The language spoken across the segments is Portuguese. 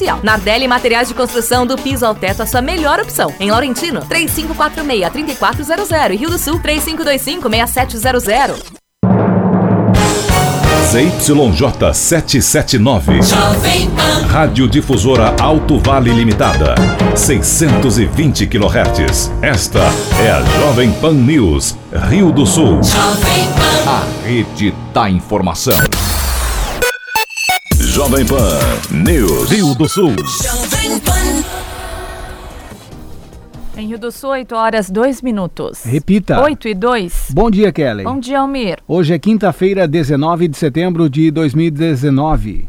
social. Nardelli Materiais de Construção do piso ao teto, a sua melhor opção. Em Laurentino, 3546-3400 e Rio do Sul, 3525-6700. ZYJ 779. Rádio Difusora Alto Vale Limitada. 620 kHz. Esta é a Jovem Pan News, Rio do Sul. A rede da informação. Jovem Pan News, Rio do Sul. Em Rio do Sul, 8 horas 2 minutos. Repita. 8 e 2. Bom dia, Kelly. Bom dia, Almir. Hoje é quinta-feira, 19 de setembro de 2019.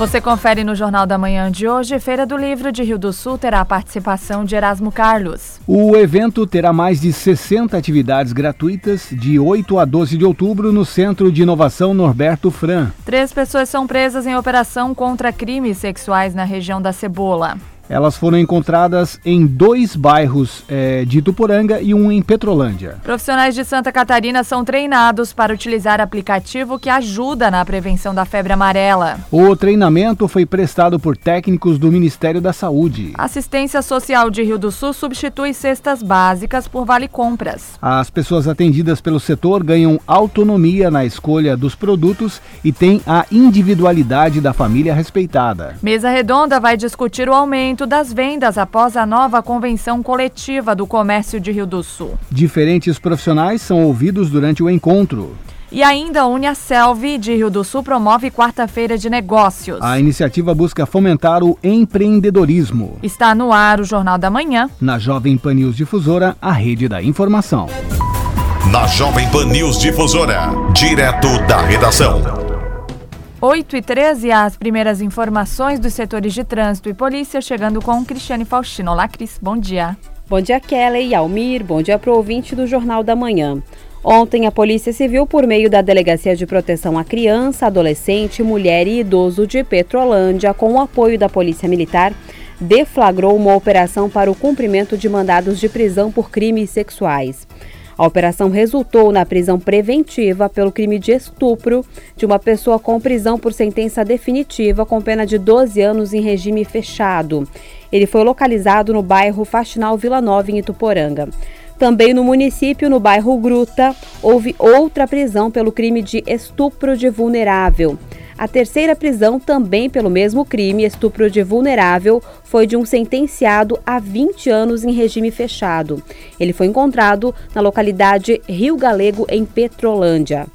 Você confere no Jornal da Manhã de hoje. Feira do Livro de Rio do Sul terá a participação de Erasmo Carlos. O evento terá mais de 60 atividades gratuitas de 8 a 12 de outubro no Centro de Inovação Norberto Fran. Três pessoas são presas em operação contra crimes sexuais na região da Cebola. Elas foram encontradas em dois bairros é, de Ituporanga e um em Petrolândia. Profissionais de Santa Catarina são treinados para utilizar aplicativo que ajuda na prevenção da febre amarela. O treinamento foi prestado por técnicos do Ministério da Saúde. Assistência Social de Rio do Sul substitui cestas básicas por vale compras. As pessoas atendidas pelo setor ganham autonomia na escolha dos produtos e têm a individualidade da família respeitada. Mesa Redonda vai discutir o aumento aumento das vendas após a nova convenção coletiva do comércio de Rio do Sul. Diferentes profissionais são ouvidos durante o encontro. E ainda a Uniaselv de Rio do Sul promove quarta-feira de negócios. A iniciativa busca fomentar o empreendedorismo. Está no ar o Jornal da Manhã. Na Jovem Pan News Difusora, a rede da informação. Na Jovem Pan News Difusora, direto da redação. 8 e 13, as primeiras informações dos setores de trânsito e polícia, chegando com Cristiane Faustino. Olá, Cris, bom dia. Bom dia, Kelly Almir. Bom dia para o ouvinte do Jornal da Manhã. Ontem, a Polícia Civil, por meio da Delegacia de Proteção à Criança, Adolescente, Mulher e Idoso de Petrolândia, com o apoio da Polícia Militar, deflagrou uma operação para o cumprimento de mandados de prisão por crimes sexuais. A operação resultou na prisão preventiva pelo crime de estupro de uma pessoa com prisão por sentença definitiva com pena de 12 anos em regime fechado. Ele foi localizado no bairro Faxinal Vila Nova, em Ituporanga. Também no município, no bairro Gruta, houve outra prisão pelo crime de estupro de vulnerável. A terceira prisão, também pelo mesmo crime, estupro de vulnerável, foi de um sentenciado a 20 anos em regime fechado. Ele foi encontrado na localidade Rio Galego, em Petrolândia.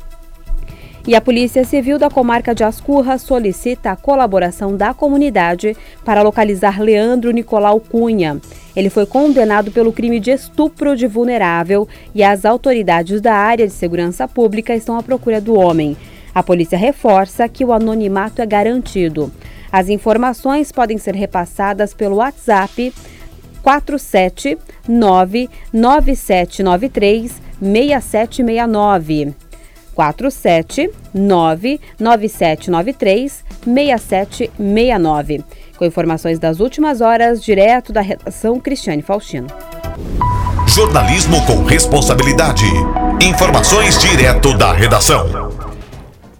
E a Polícia Civil da comarca de Ascurra solicita a colaboração da comunidade para localizar Leandro Nicolau Cunha. Ele foi condenado pelo crime de estupro de vulnerável e as autoridades da área de segurança pública estão à procura do homem. A polícia reforça que o anonimato é garantido. As informações podem ser repassadas pelo WhatsApp 4799793 6769. 4799793 6769. Com informações das últimas horas, direto da redação Cristiane Faustino. Jornalismo com responsabilidade. Informações direto da redação.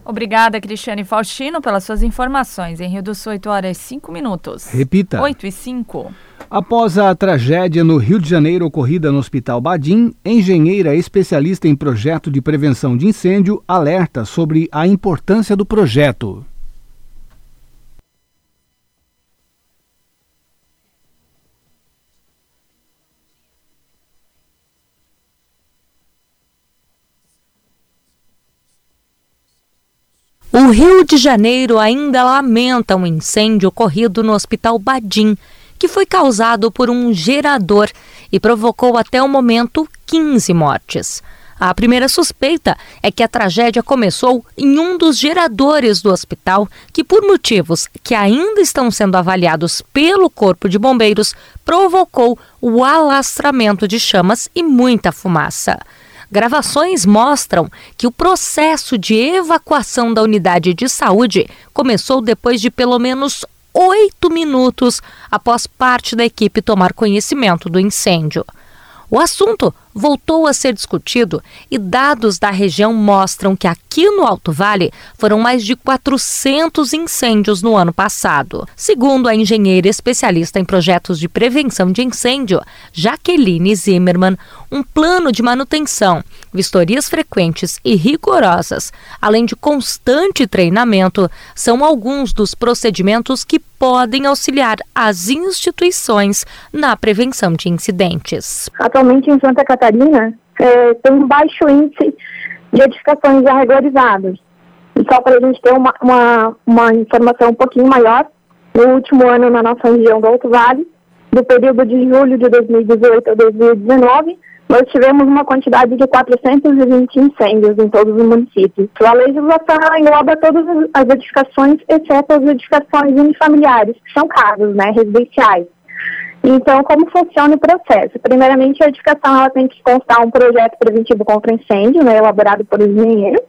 Obrigada, Cristiane Faustino, pelas suas informações. Em Rio do Sul, 8 horas e 5 minutos. Repita. 8 e 5. Após a tragédia no Rio de Janeiro ocorrida no Hospital Badim, engenheira especialista em projeto de prevenção de incêndio alerta sobre a importância do projeto. O Rio de Janeiro ainda lamenta um incêndio ocorrido no Hospital Badim, que foi causado por um gerador e provocou até o momento 15 mortes. A primeira suspeita é que a tragédia começou em um dos geradores do hospital, que, por motivos que ainda estão sendo avaliados pelo Corpo de Bombeiros, provocou o alastramento de chamas e muita fumaça. Gravações mostram que o processo de evacuação da unidade de saúde começou depois de pelo menos oito minutos após parte da equipe tomar conhecimento do incêndio. O assunto voltou a ser discutido e dados da região mostram que aqui no Alto Vale foram mais de 400 incêndios no ano passado. Segundo a engenheira especialista em projetos de prevenção de incêndio, Jaqueline Zimmermann, um plano de manutenção, vistorias frequentes e rigorosas, além de constante treinamento, são alguns dos procedimentos que podem auxiliar as instituições na prevenção de incidentes. Atualmente em Santa Catarina é, tem um baixo índice de edificações arregorizadas. E só para a gente ter uma, uma, uma informação um pouquinho maior, no último ano na nossa região do Alto Vale, do período de julho de 2018 a 2019, nós tivemos uma quantidade de 420 incêndios em todos os municípios. A legislação engloba todas as edificações, exceto as edificações unifamiliares, que são casas, né, residenciais. Então, como funciona o processo? Primeiramente, a edificação ela tem que constar um projeto preventivo contra incêndio, né, elaborado por engenheiro.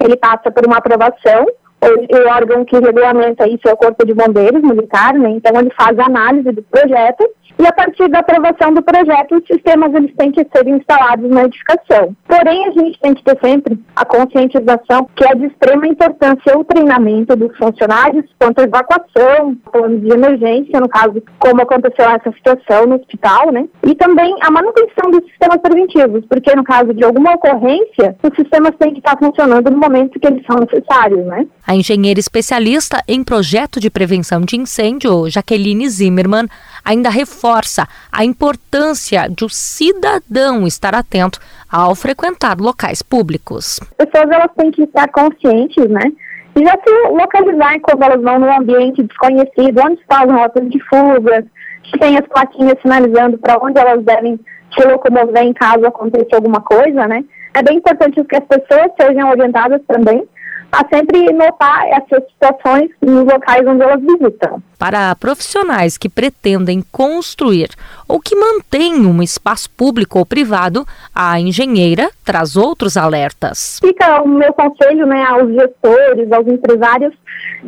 Ele passa por uma aprovação o, órgão que regulamenta isso é o Corpo de Bombeiros Militar, né? então ele faz a análise do projeto e a partir da aprovação do projeto, os sistemas eles têm que ser instalados na edificação. Porém, a gente tem que ter sempre a conscientização que é de extrema importância o treinamento dos funcionários quanto à evacuação, plano de emergência, no caso, como aconteceu essa situação no hospital, né? E também a manutenção dos sistemas preventivos, porque no caso de alguma ocorrência, os sistemas têm que estar funcionando no momento que eles são necessários, né? A engenheira especialista em projeto de prevenção de incêndio, Jaqueline Zimmermann, ainda reforça a importância de o cidadão estar atento ao frequentar locais públicos. As pessoas elas têm que estar conscientes, né? E já se localizar quando elas vão num ambiente desconhecido, onde estão as rotas de fuga, se tem as plaquinhas sinalizando para onde elas devem se locomover em caso aconteça alguma coisa, né? É bem importante que as pessoas sejam orientadas também a sempre notar essas situações nos locais onde elas visitam. Para profissionais que pretendem construir ou que mantêm um espaço público ou privado, a engenheira traz outros alertas. Fica o meu conselho né, aos gestores, aos empresários,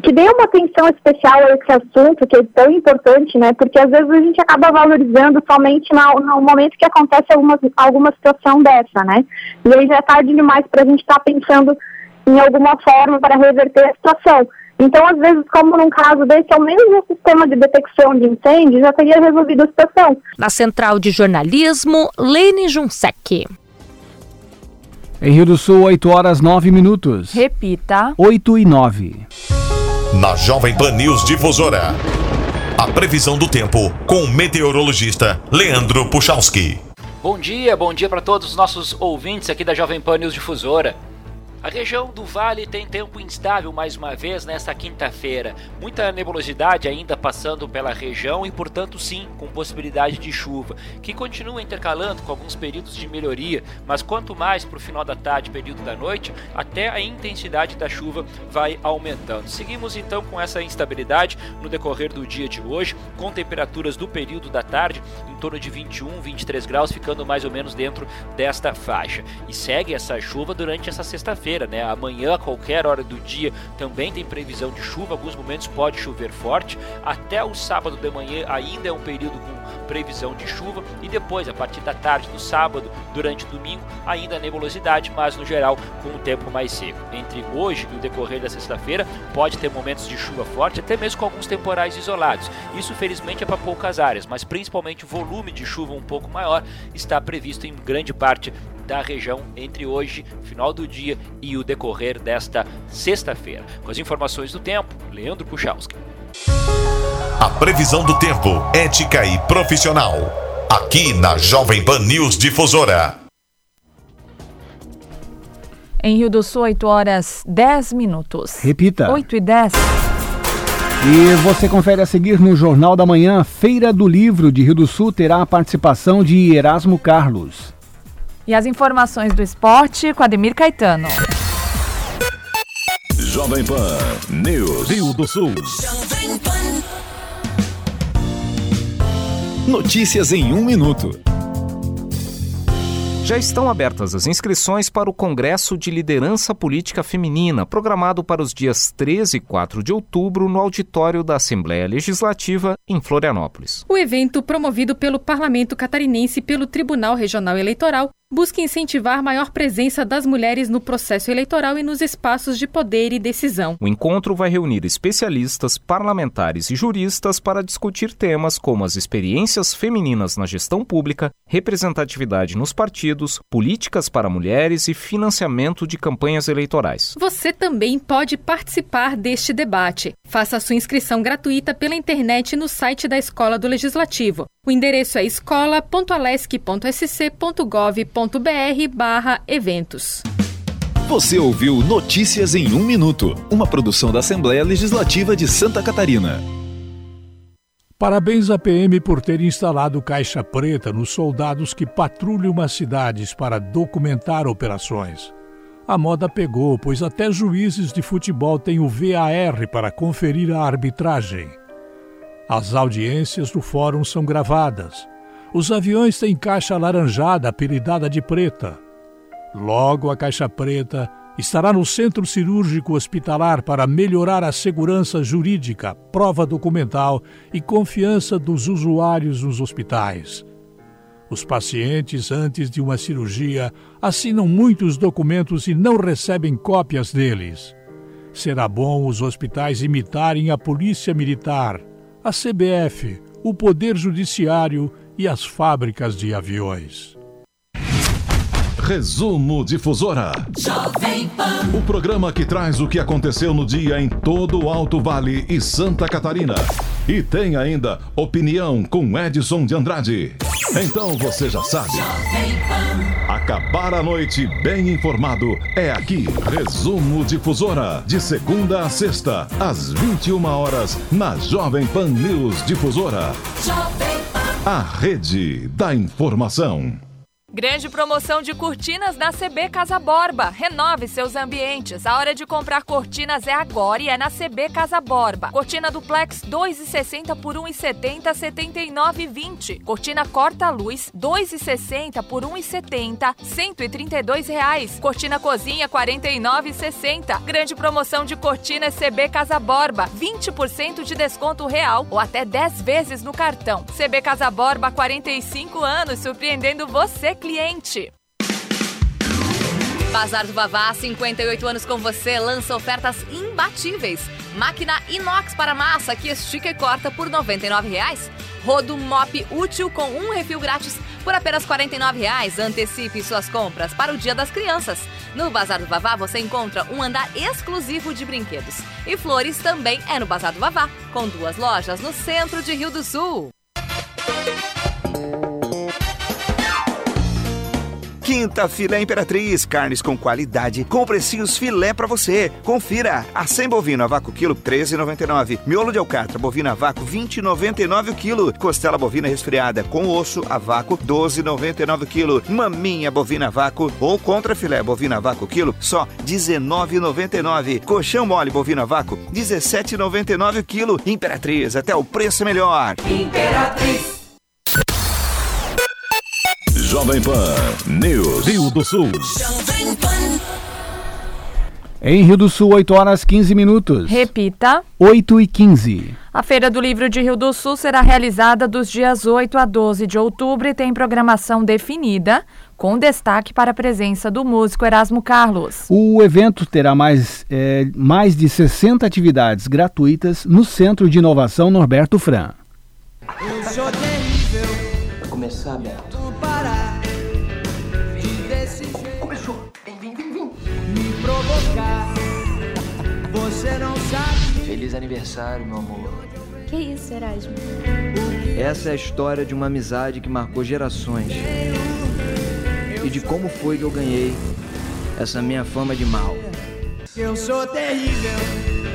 que dêem uma atenção especial a esse assunto, que é tão importante, né? Porque às vezes a gente acaba valorizando somente no, no momento que acontece alguma, alguma situação dessa, né? E aí já é tarde demais para a gente estar tá pensando em alguma forma para reverter a situação. Então, às vezes, como num caso desse, ao menos o sistema de detecção de incêndio já teria resolvido a situação. Na Central de Jornalismo, Lene Junsec. Em Rio do Sul, 8 horas 9 minutos. Repita. 8 e 9. Na Jovem Pan News Difusora. A previsão do tempo com o meteorologista Leandro Puchalski. Bom dia, bom dia para todos os nossos ouvintes aqui da Jovem Pan News Difusora. A região do Vale tem tempo instável mais uma vez nesta quinta-feira. Muita nebulosidade ainda passando pela região e, portanto, sim, com possibilidade de chuva, que continua intercalando com alguns períodos de melhoria, mas quanto mais para o final da tarde, período da noite, até a intensidade da chuva vai aumentando. Seguimos então com essa instabilidade no decorrer do dia de hoje, com temperaturas do período da tarde em torno de 21, 23 graus, ficando mais ou menos dentro desta faixa. E segue essa chuva durante essa sexta-feira quinta-feira, né? Amanhã, a qualquer hora do dia, também tem previsão de chuva. Alguns momentos pode chover forte. Até o sábado de manhã ainda é um período com previsão de chuva. E depois, a partir da tarde do sábado, durante o domingo, ainda nebulosidade, mas no geral com o tempo mais seco. Entre hoje e o decorrer da sexta-feira, pode ter momentos de chuva forte, até mesmo com alguns temporais isolados. Isso, felizmente, é para poucas áreas, mas principalmente o volume de chuva um pouco maior está previsto em grande parte da região entre hoje, final do dia e o decorrer desta sexta-feira. Com as informações do tempo, Leandro Puchalski. A previsão do tempo, ética e profissional. Aqui na Jovem Pan News Difusora. Em Rio do Sul, 8 horas 10 minutos. Repita. 8 e 10. E você confere a seguir no Jornal da Manhã, Feira do Livro de Rio do Sul terá a participação de Erasmo Carlos. E as informações do esporte com Ademir Caetano. Jovem Pan News. Rio do Sul. Notícias em um minuto. Já estão abertas as inscrições para o Congresso de Liderança Política Feminina, programado para os dias 13 e 4 de outubro no auditório da Assembleia Legislativa, em Florianópolis. O evento, promovido pelo Parlamento Catarinense e pelo Tribunal Regional Eleitoral, busca incentivar maior presença das mulheres no processo eleitoral e nos espaços de poder e decisão. O encontro vai reunir especialistas, parlamentares e juristas para discutir temas como as experiências femininas na gestão pública, representatividade nos partidos, políticas para mulheres e financiamento de campanhas eleitorais. Você também pode participar deste debate. Faça sua inscrição gratuita pela internet no site da Escola do Legislativo. O endereço é escola.alesc.sc.gov.br barra eventos. Você ouviu Notícias em um Minuto, uma produção da Assembleia Legislativa de Santa Catarina. Parabéns à PM por ter instalado caixa preta nos soldados que patrulham as cidades para documentar operações. A moda pegou, pois até juízes de futebol têm o VAR para conferir a arbitragem. As audiências do fórum são gravadas. Os aviões têm caixa alaranjada, apelidada de preta. Logo, a caixa preta estará no centro cirúrgico hospitalar para melhorar a segurança jurídica, prova documental e confiança dos usuários nos hospitais. Os pacientes, antes de uma cirurgia, assinam muitos documentos e não recebem cópias deles. Será bom os hospitais imitarem a Polícia Militar a CBF, o Poder Judiciário e as fábricas de aviões. Resumo Difusora. Jovem Pan. O programa que traz o que aconteceu no dia em todo o Alto Vale e Santa Catarina. E tem ainda opinião com Edson de Andrade. Então você já sabe. Acabar a noite bem informado é aqui. Resumo Difusora. De segunda a sexta, às 21 horas, na Jovem Pan News Difusora. A rede da informação. Grande promoção de cortinas na CB Casa Borba. Renove seus ambientes. A hora de comprar cortinas é agora e é na CB Casa Borba. Cortina duplex 2,60 por 1,70, 79,20. Cortina corta-luz 2,60 por 1,70, 132 reais. Cortina cozinha 49,60. Grande promoção de cortinas CB Casa Borba. 20% de desconto real ou até 10 vezes no cartão. CB Casa Borba 45 anos surpreendendo você cliente. Bazar do Vavá, 58 anos com você, lança ofertas imbatíveis. Máquina inox para massa que estica e corta por R$ 99,00. Rodo mop útil com um refil grátis por apenas R$ 49,00. Antecipe suas compras para o Dia das Crianças. No Bazar do Vavá você encontra um andar exclusivo de brinquedos. E flores também é no Bazar do Vavá, com duas lojas no centro de Rio do Sul. Quinta Filé Imperatriz, carnes com qualidade, com precinhos filé para você. Confira: acém bovino a vácuo quilo 13,99, miolo de alcatra bovina a vácuo 20,99 o quilo, costela bovina resfriada com osso a vácuo 12,99 o quilo, maminha bovina a vácuo ou contra filé bovina a vácuo quilo só 19,99, colchão mole bovina a vácuo 17,99 o quilo. Imperatriz, até o preço melhor. Imperatriz. Jovem Pan News. Rio do Sul. Jovem Pan. Em Rio do Sul, 8 horas 15 minutos. Repita. 8 e 15. A Feira do Livro de Rio do Sul será realizada dos dias 8 a 12 de outubro e tem programação definida, com destaque para a presença do músico Erasmo Carlos. O evento terá mais, é, mais de 60 atividades gratuitas no Centro de Inovação Norberto Fran. Terrível. Vai começar, Beto. Você não sabe. Feliz aniversário, meu amor. Que isso, Erasmo? Essa é a história de uma amizade que marcou gerações. E de como foi que eu ganhei essa minha fama de mal. Eu sou terrível.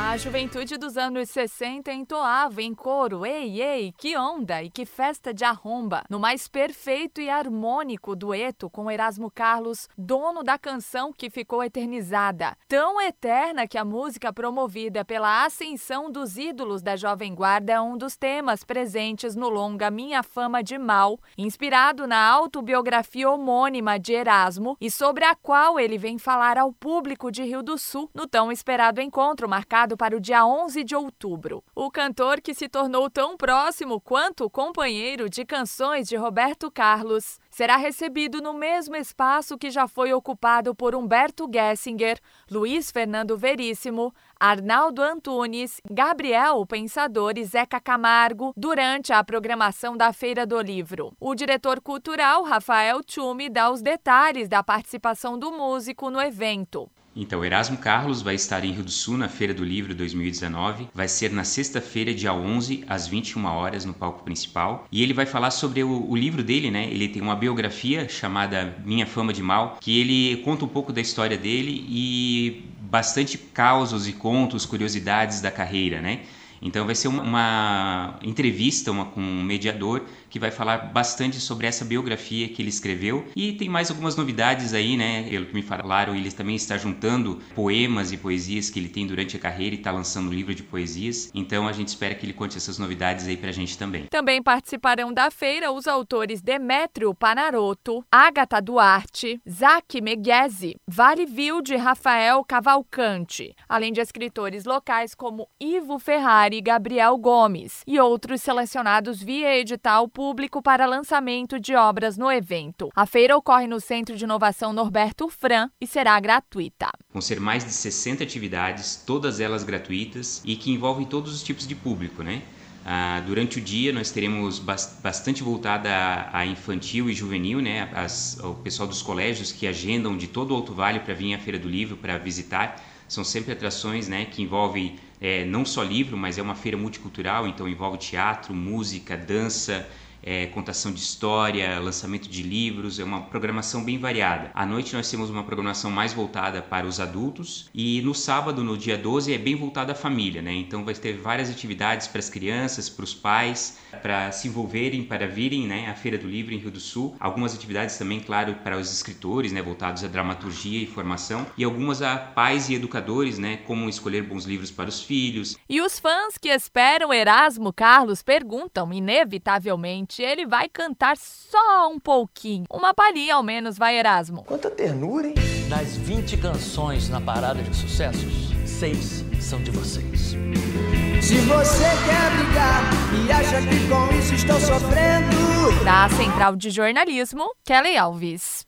A juventude dos anos 60 entoava em coro: Ei, ei, que onda e que festa de arromba! No mais perfeito e harmônico dueto com Erasmo Carlos, dono da canção que ficou eternizada. Tão eterna que a música promovida pela ascensão dos ídolos da Jovem Guarda é um dos temas presentes no longa Minha Fama de Mal, inspirado na autobiografia homônima de Erasmo e sobre a qual ele vem falar ao público de Rio do Sul no tão esperado encontro marcado marcado para o dia 11 de outubro. O cantor, que se tornou tão próximo quanto o companheiro de canções de Roberto Carlos, será recebido no mesmo espaço que já foi ocupado por Humberto Gessinger, Luiz Fernando Veríssimo, Arnaldo Antunes, Gabriel Pensador e Zeca Camargo durante a programação da Feira do Livro. O diretor cultural Rafael Tchume dá os detalhes da participação do músico no evento. Então, Erasmo Carlos vai estar em Rio do Sul na Feira do Livro 2019. Vai ser na sexta-feira, dia 11, às 21 horas, no palco principal. E ele vai falar sobre o, o, livro dele, né? Ele tem uma biografia chamada Minha Fama de Mal, que ele conta um pouco da história dele e bastante causos e contos, curiosidades da carreira, né? Então vai ser uma, uma entrevista uma, com um mediador que vai falar bastante sobre essa biografia que ele escreveu. E tem mais algumas novidades aí, né? Pelo que me falaram, ele também está juntando poemas e poesias que ele tem durante a carreira e está lançando um livro de poesias. Então a gente espera que ele conte essas novidades aí pra gente também. Também participarão da feira os autores Demétrio Panaroto, Agatha Duarte, Zac Meghese, Vale Vilde Rafael Cavalcante, além de escritores locais como Ivo Ferrari e Gabriel Gomes, e outros selecionados via edital público para lançamento de obras no evento. A feira ocorre no Centro de Inovação Norberto Fran e será gratuita. Vão ser mais de 60 atividades, todas elas gratuitas e que envolvem todos os tipos de público, né? Ah, durante o dia nós teremos bastante voltada a, infantil e juvenil, né? As, o pessoal dos colégios que agendam de todo o Alto Vale para vir à Feira do Livro para visitar. São sempre atrações né, que envolvem é, não só livro, mas é uma feira multicultural, então envolve teatro, música, dança, é, contação de história, lançamento de livros, é uma programação bem variada. À noite nós temos uma programação mais voltada para os adultos e no sábado, no dia 12, é bem voltada à família, né? Então vai ter várias atividades para as crianças, para os pais, para se envolverem, para virem, né, à Feira do Livro em Rio do Sul. Algumas atividades também, claro, para os escritores, né, voltados à dramaturgia e formação e algumas a pais e educadores, né, como escolher bons livros para os filhos. E os fãs que esperam Erasmo Carlos perguntam inevitavelmente ele vai cantar só um pouquinho. Uma palhinha ao menos, vai Erasmo. Quanta ternura, hein? Das 20 canções na parada de sucessos, seis são de vocês. Se você quer brigar e acha que com isso estou sofrendo. Da Central de Jornalismo, Kelly Alves.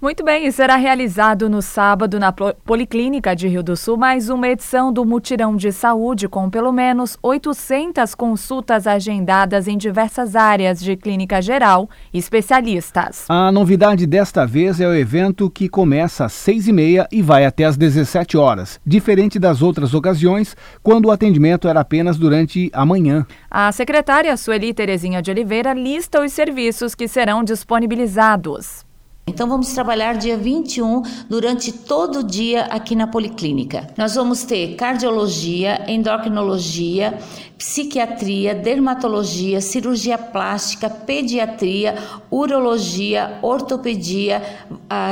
Muito bem, e será realizado no sábado na Policlínica de Rio do Sul mais uma edição do Mutirão de Saúde com pelo menos 800 consultas agendadas em diversas áreas de clínica geral e especialistas. A novidade desta vez é o evento que começa às 6h30 e vai até às 17 horas, diferente das outras ocasiões, quando o atendimento era apenas durante a manhã. A secretária Sueli Terezinha de Oliveira lista os serviços que serão disponibilizados. Então vamos trabalhar dia 21 durante todo o dia aqui na Policlínica. Nós vamos ter cardiologia, endocrinologia, psiquiatria, dermatologia, cirurgia plástica, pediatria, urologia, ortopedia,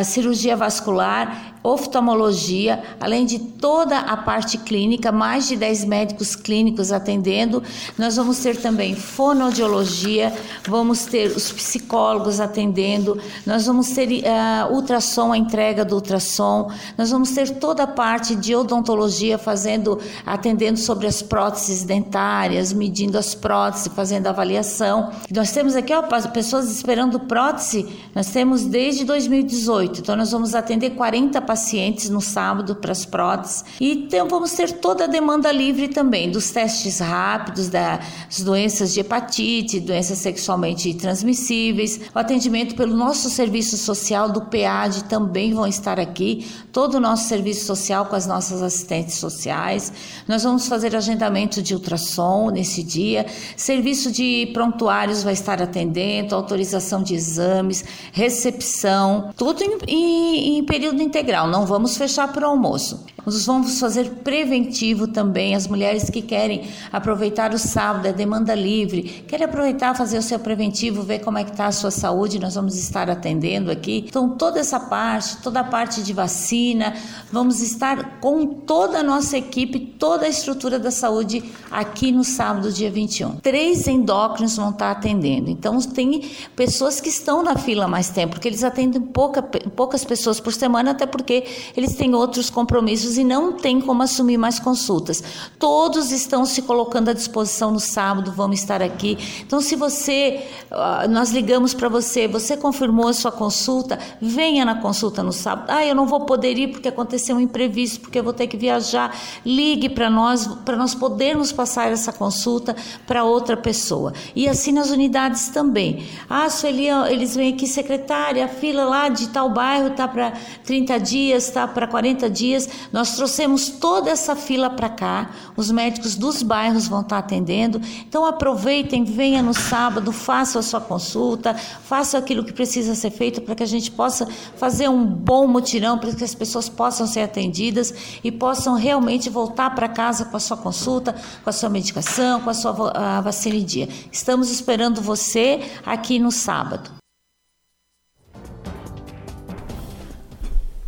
cirurgia vascular oftalmologia, além de toda a parte clínica, mais de 10 médicos clínicos atendendo. Nós vamos ter também fonoaudiologia, vamos ter os psicólogos atendendo, nós vamos ter uh, ultrassom, a entrega do ultrassom, nós vamos ter toda a parte de odontologia fazendo, atendendo sobre as próteses dentárias, medindo as próteses, fazendo avaliação. Nós temos aqui ó, pessoas esperando prótese, nós temos desde 2018, então nós vamos atender 40 pacientes no sábado para as próteses. E então, vamos ter toda a demanda livre também dos testes rápidos das doenças de hepatite, doenças sexualmente transmissíveis. O atendimento pelo nosso serviço social do PEAD também vão estar aqui. Todo o nosso serviço social com as nossas assistentes sociais. Nós vamos fazer agendamento de ultrassom nesse dia. Serviço de prontuários vai estar atendendo, autorização de exames, recepção, tudo em, em, em período integral não vamos fechar para o almoço. Nós vamos fazer preventivo também as mulheres que querem aproveitar o sábado, a demanda livre, querem aproveitar fazer o seu preventivo, ver como é que está a sua saúde, nós vamos estar atendendo aqui. Então toda essa parte, toda a parte de vacina, vamos estar com toda a nossa equipe, toda a estrutura da saúde aqui no sábado, dia 21. Três endócrinos vão estar atendendo. Então tem pessoas que estão na fila mais tempo, porque eles atendem pouca, poucas pessoas por semana, até porque eles têm outros compromissos e não tem como assumir mais consultas. Todos estão se colocando à disposição no sábado, vamos estar aqui. Então, se você, ah, nós ligamos para você, você confirmou a sua consulta, venha na consulta no sábado. Ah, eu não vou poder ir porque aconteceu um imprevisto, porque eu vou ter que viajar. Ligue para nós, para nós podermos passar essa consulta para outra pessoa. E assim nas unidades também. Ah, Sueli, eles vêm aqui, secretária, a fila lá de tal bairro está para 30 dias, está para 40 dias. Nós trouxemos toda essa fila para cá, os médicos dos bairros vão estar tá atendendo. Então aproveitem, venha no sábado, faça a sua consulta, faça aquilo que precisa ser feito para que a gente possa fazer um bom mutirão, para que as pessoas possam ser atendidas e possam realmente voltar para casa com a sua consulta, com a sua medicação, com a sua a vacina em dia. Estamos esperando você aqui no sábado.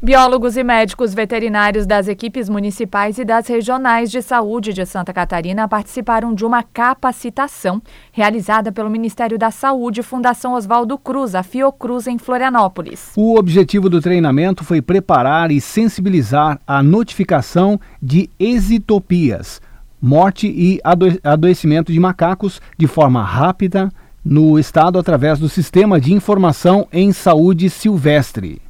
Biólogos e médicos veterinários das equipes municipais e das regionais de saúde de Santa Catarina participaram de uma capacitação realizada pelo Ministério da Saúde e Fundação Oswaldo Cruz, a Fiocruz, em Florianópolis. O objetivo do treinamento foi preparar e sensibilizar a notificação de exitopias, morte e adoecimento de macacos de forma rápida no estado através do Sistema de Informação em Saúde Silvestre.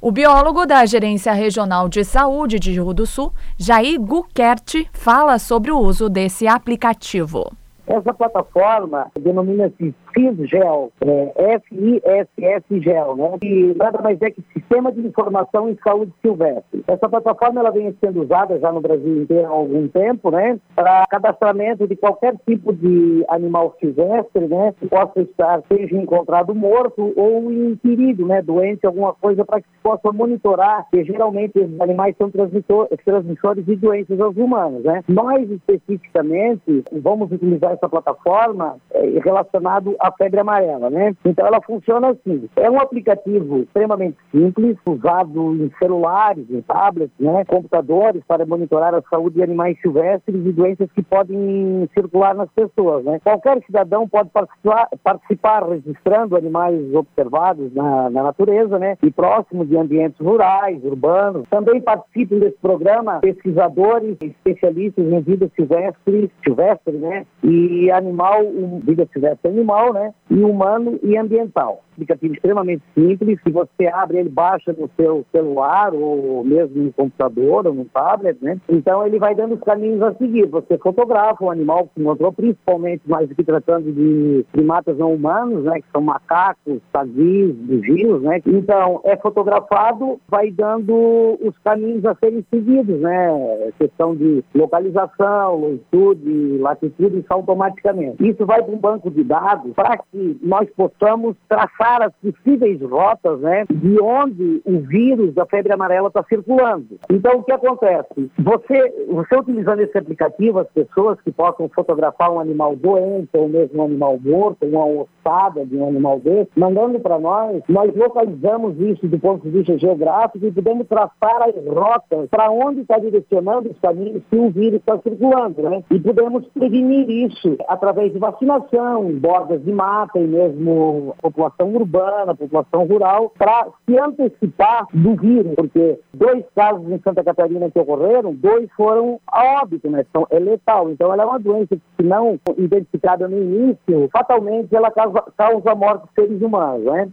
O biólogo da Gerência Regional de Saúde de Rio do Sul, Jair Guquert, fala sobre o uso desse aplicativo. Essa plataforma denomina-se FISGEL, é, F-I-S-S-GEL, né? E nada mais é que Sistema de Informação em Saúde Silvestre. Essa plataforma ela vem sendo usada já no Brasil inteiro há algum tempo, né? Para cadastramento de qualquer tipo de animal silvestre, né? Que possa estar, seja encontrado morto ou inquirido, né? Doente, alguma coisa, para que se possa monitorar, que geralmente esses animais são transmissores de doenças aos humanos, né? Nós, especificamente, vamos utilizar essa plataforma é, relacionado à febre amarela, né? Então ela funciona assim. É um aplicativo extremamente simples, usado em celulares, em tablets, né? Computadores para monitorar a saúde de animais silvestres e doenças que podem circular nas pessoas, né? Qualquer cidadão pode participar, participar registrando animais observados na, na natureza, né? E próximos de ambientes rurais, urbanos. Também participam desse programa pesquisadores, especialistas em vida silvestre, silvestre, né? E animal, vida silvestre animal, né? E humano e ambiental. Aplicativo extremamente simples, que você abre, ele baixa no seu celular ou mesmo no computador ou no tablet, né? Então ele vai dando os caminhos a seguir. Você fotografa o animal que encontrou, principalmente mais aqui tratando de primatas não humanos, né? Que são macacos, saguis, bugios, né? Então é fotografado, vai dando os caminhos a serem seguidos, né? Questão de localização, longitude, latitude salto automaticamente. Isso vai para um banco de dados para que nós possamos traçar as possíveis rotas né, de onde o vírus da febre amarela está circulando. Então, o que acontece? Você, você utilizando esse aplicativo, as pessoas que possam fotografar um animal doente ou mesmo um animal morto, uma ossada de um animal desse, mandando para nós, nós localizamos isso do ponto de vista geográfico e podemos traçar as rotas para onde está direcionando os caminhos que o vírus está circulando, né? E podemos prevenir isso através de vacinação, bordas de mata e mesmo população urbana, população rural, para se antecipar do vírus, porque dois casos em Santa Catarina que ocorreram, dois foram a óbito, né? Então, é letal. Então, ela é uma doença que, se não identificada no início, fatalmente ela causa, causa morte de seres humanos, né?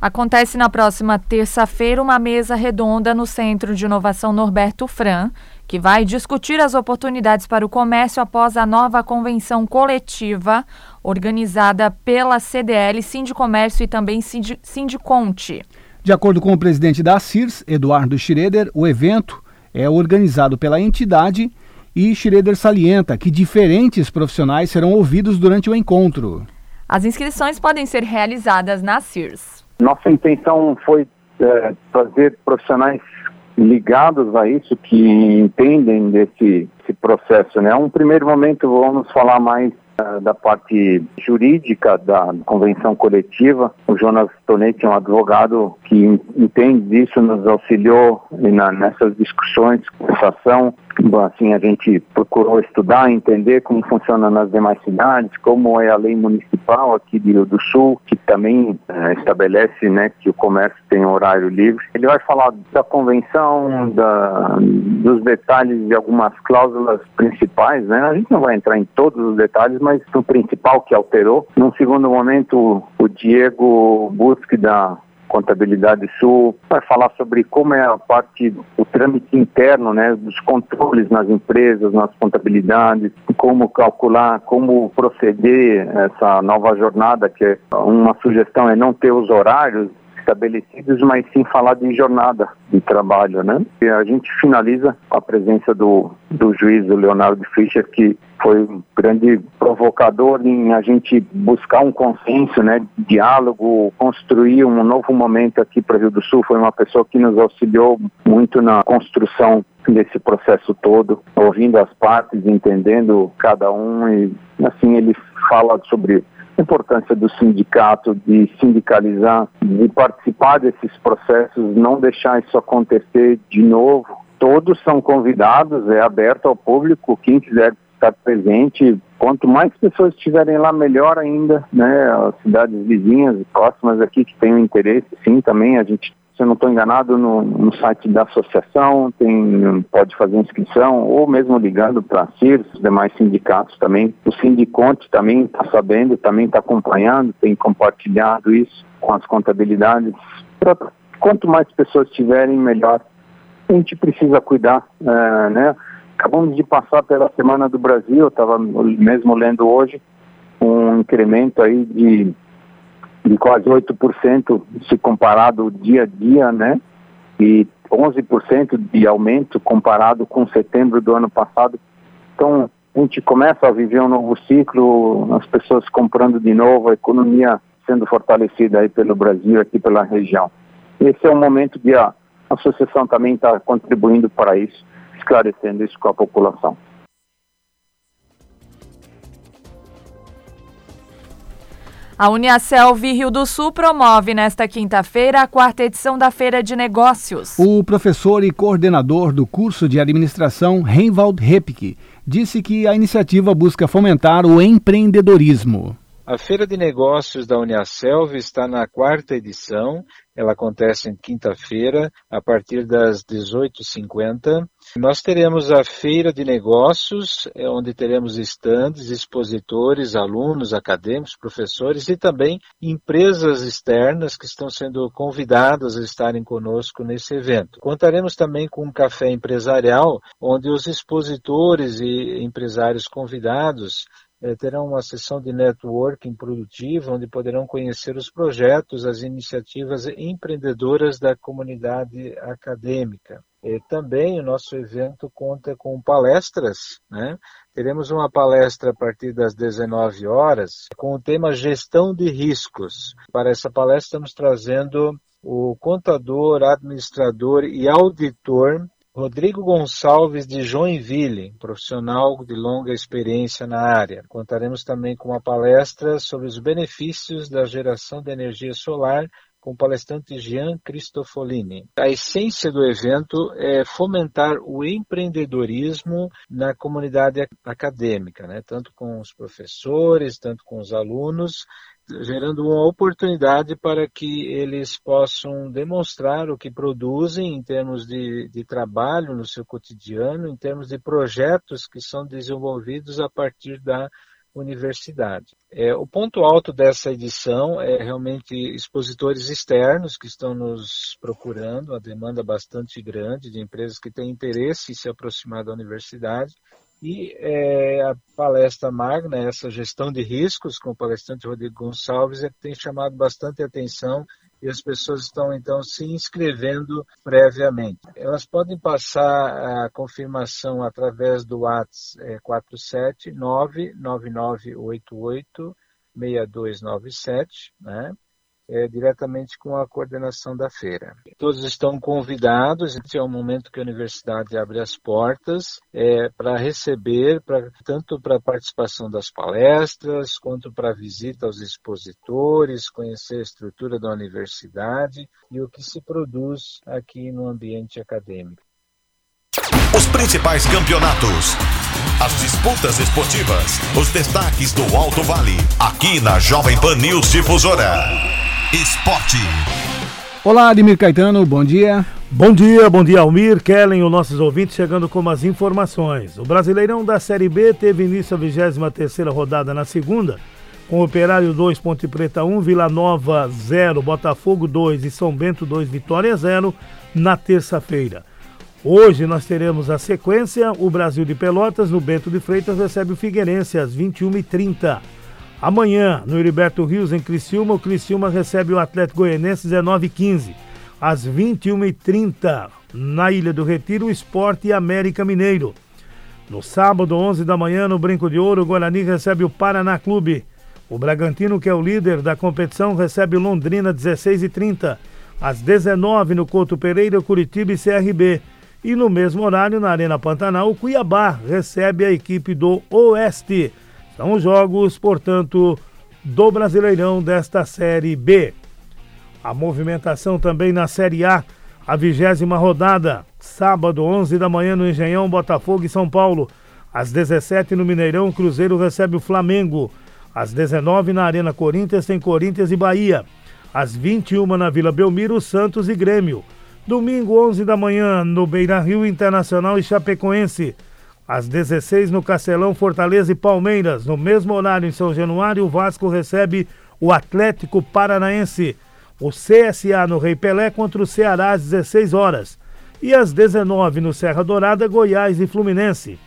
Acontece na próxima terça-feira uma mesa redonda no Centro de Inovação Norberto Fran, que vai discutir as oportunidades para o comércio após a nova convenção coletiva organizada pela CDL, Sindicomércio e também Sindiconte. De acordo com o presidente da CIRS, Eduardo Schroeder, o evento é organizado pela entidade e Schroeder salienta que diferentes profissionais serão ouvidos durante o encontro. As inscrições podem ser realizadas na CIRS. Nossa intenção foi é, trazer profissionais ligados a isso, que entendem desse, processo. Né? Um primeiro momento vamos falar mais uh, da parte jurídica da convenção coletiva. O Jonas Tonetti é um advogado que entende disso, nos auxiliou na, nessas discussões, essa ação assim, a gente procurou estudar, entender como funciona nas demais cidades, como é a lei municipal aqui do Rio do Sul, que também é, estabelece né, que o comércio tem horário livre. Ele vai falar da convenção, da, dos detalhes de algumas cláusulas principais, né? A gente não vai entrar em todos os detalhes, mas o principal que alterou. Num segundo momento, o Diego Busque da Contabilidade Sul, vai falar sobre como é a parte, o trâmite interno, né, dos controles nas empresas, nas contabilidades, como calcular, como proceder essa nova jornada, que é uma sugestão é não ter os horários estabelecidos, mas sim falar de jornada de trabalho, né? E a gente finaliza com a presença do, do juiz, Leonardo Fischer, que foi um grande provocador em a gente buscar um consenso, né, diálogo, construir um novo momento aqui para o Rio do Sul. Foi uma pessoa que nos auxiliou muito na construção desse processo todo, ouvindo as partes, entendendo cada um e assim ele fala sobre importância do sindicato, de sindicalizar, de participar desses processos, não deixar isso acontecer de novo. Todos são convidados, é aberto ao público, quem quiser estar presente. Quanto mais pessoas estiverem lá, melhor ainda, né? As cidades vizinhas, próximas aqui que tenham interesse, sim, também a gente se eu não estou enganado, no, no, site da associação, tem, pode fazer inscrição, ou mesmo ligando para a CIRS, os demais sindicatos também. O Sindiconte também está sabendo, também está acompanhando, tem compartilhado isso com as contabilidades. Pra, quanto mais pessoas tiverem, melhor. A gente precisa cuidar, é, né? Acabamos de passar pela Semana do Brasil, estava mesmo lendo hoje, um incremento aí de, de quase 8% se comparado dia a dia, né? E 11% de aumento comparado com setembro do ano passado. Então, a gente começa a viver um novo ciclo, as pessoas comprando de novo, a economia sendo fortalecida aí pelo Brasil, aqui pela região. Esse é um momento de a associação também está contribuindo para isso esclarecendo isso com a população. A Uniaselv Rio do Sul promove nesta quinta-feira a quarta edição da Feira de Negócios. O professor e coordenador do curso de administração, Reinwald Repke, disse que a iniciativa busca fomentar o empreendedorismo. A Feira de Negócios da Uniaselv está na quarta edição. Ela acontece em quinta-feira, a partir das 18h50. Nós teremos a Feira de Negócios, é onde teremos estandes, expositores, alunos, acadêmicos, professores e também empresas externas que estão sendo convidadas a estarem conosco nesse evento. Contaremos também com um café empresarial, onde os expositores e empresários convidados terão uma sessão de networking produtiva, onde poderão conhecer os projetos, as iniciativas empreendedoras da comunidade acadêmica. E também o nosso evento conta com palestras, né? Teremos uma palestra a partir das 19 horas com o tema Gestão de Riscos. Para essa palestra estamos trazendo o contador, administrador e auditor Rodrigo Gonçalves de Joinville, profissional de longa experiência na área. Contaremos também com uma palestra sobre os benefícios da geração de energia solar com o palestrante Jean Cristofolini. A essência do evento é fomentar o empreendedorismo na comunidade acadêmica, né? tanto com os professores, tanto com os alunos, gerando uma oportunidade para que eles possam demonstrar o que produzem em termos de, de, trabalho no seu cotidiano, em termos de projetos que são desenvolvidos a partir da universidade. É, o ponto alto dessa edição é realmente expositores externos que estão nos procurando, a demanda bastante grande de empresas que têm interesse em se aproximar da universidade e é, a palestra magna, essa gestão de riscos, com o palestrante Rodrigo Gonçalves, é que tem chamado bastante atenção e as pessoas estão então se inscrevendo previamente. Elas podem passar a confirmação através do WhatsApp é, 479 9988 6297, né? É, diretamente com a coordenação da feira. Todos estão convidados, esse é o momento que a universidade abre as portas é, para receber, pra, tanto para a participação das palestras, quanto para a visita aos expositores, conhecer a estrutura da universidade e o que se produz aqui no ambiente acadêmico. Os principais campeonatos, as disputas esportivas, os destaques do Alto Vale, aqui na Jovem Pan News Difusora. Esporte. Olá, Ademir Caetano, bom dia. Bom dia, bom dia, Almir, Kellen, os nossos ouvintes chegando com as informações. O Brasileirão da Série B teve início a 23 rodada na segunda, com Operário 2, Ponte Preta 1, Vila Nova 0, Botafogo 2 e São Bento 2, Vitória 0 na terça-feira. Hoje nós teremos a sequência, o Brasil de Pelotas no Bento de Freitas recebe o Figueirense às 21h30. Amanhã, no Heriberto Rios, em Criciúma, o Criciúma recebe o Atlético Goianense 19h15. Às 21h30, na Ilha do Retiro, o Esporte e América Mineiro. No sábado, 11 da manhã, no Brinco de Ouro, o Guarani recebe o Paraná Clube. O Bragantino, que é o líder da competição, recebe o Londrina 16h30. Às 19 no Couto Pereira, Curitiba e CRB. E no mesmo horário, na Arena Pantanal, o Cuiabá recebe a equipe do Oeste. São os jogos, portanto, do Brasileirão desta Série B. A movimentação também na Série A, a vigésima rodada, sábado, 11 da manhã no Engenhão, Botafogo e São Paulo. Às 17 no Mineirão, Cruzeiro recebe o Flamengo. Às 19 na Arena Corinthians tem Corinthians e Bahia. Às 21 na Vila Belmiro, Santos e Grêmio. Domingo, 11 da manhã, no Beira Rio Internacional e Chapecoense. Às 16 no Castelão, Fortaleza e Palmeiras. No mesmo horário em São Januário, o Vasco recebe o Atlético Paranaense. O CSA no Rei Pelé contra o Ceará às 16 horas. E às 19 no Serra Dourada, Goiás e Fluminense.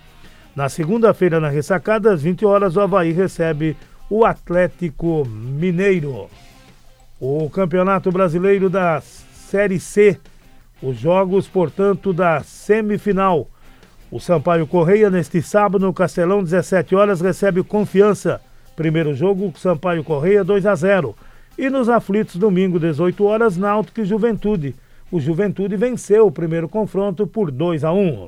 Na segunda-feira, na ressacada, às 20 horas, o Havaí recebe o Atlético Mineiro. O Campeonato Brasileiro da Série C os jogos, portanto, da semifinal. O Sampaio Correia, neste sábado, no Castelão, 17 horas, recebe Confiança. Primeiro jogo, Sampaio Correia, 2 a 0. E nos aflitos, domingo, 18 horas, Náutico e Juventude. O Juventude venceu o primeiro confronto por 2 a 1.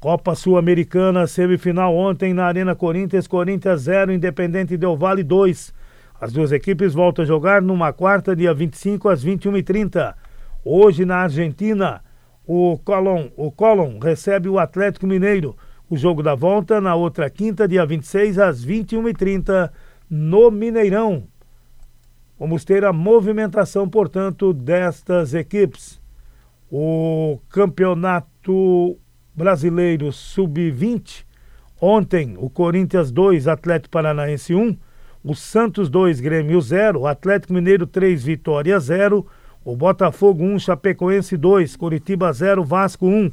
Copa Sul-Americana, semifinal ontem na Arena Corinthians, Corinthians 0, Independente Del Vale 2. As duas equipes voltam a jogar numa quarta, dia 25 às 21h30. Hoje na Argentina, o Colón, o Colón recebe o Atlético Mineiro. O jogo da volta na outra quinta, dia 26, às 21h30, no Mineirão. Vamos ter a movimentação, portanto, destas equipes. O Campeonato Brasileiro Sub-20. Ontem, o Corinthians 2, Atlético Paranaense 1. O Santos 2, Grêmio 0. O Atlético Mineiro 3, Vitória 0. O Botafogo 1, Chapecoense 2, Curitiba 0, Vasco 1.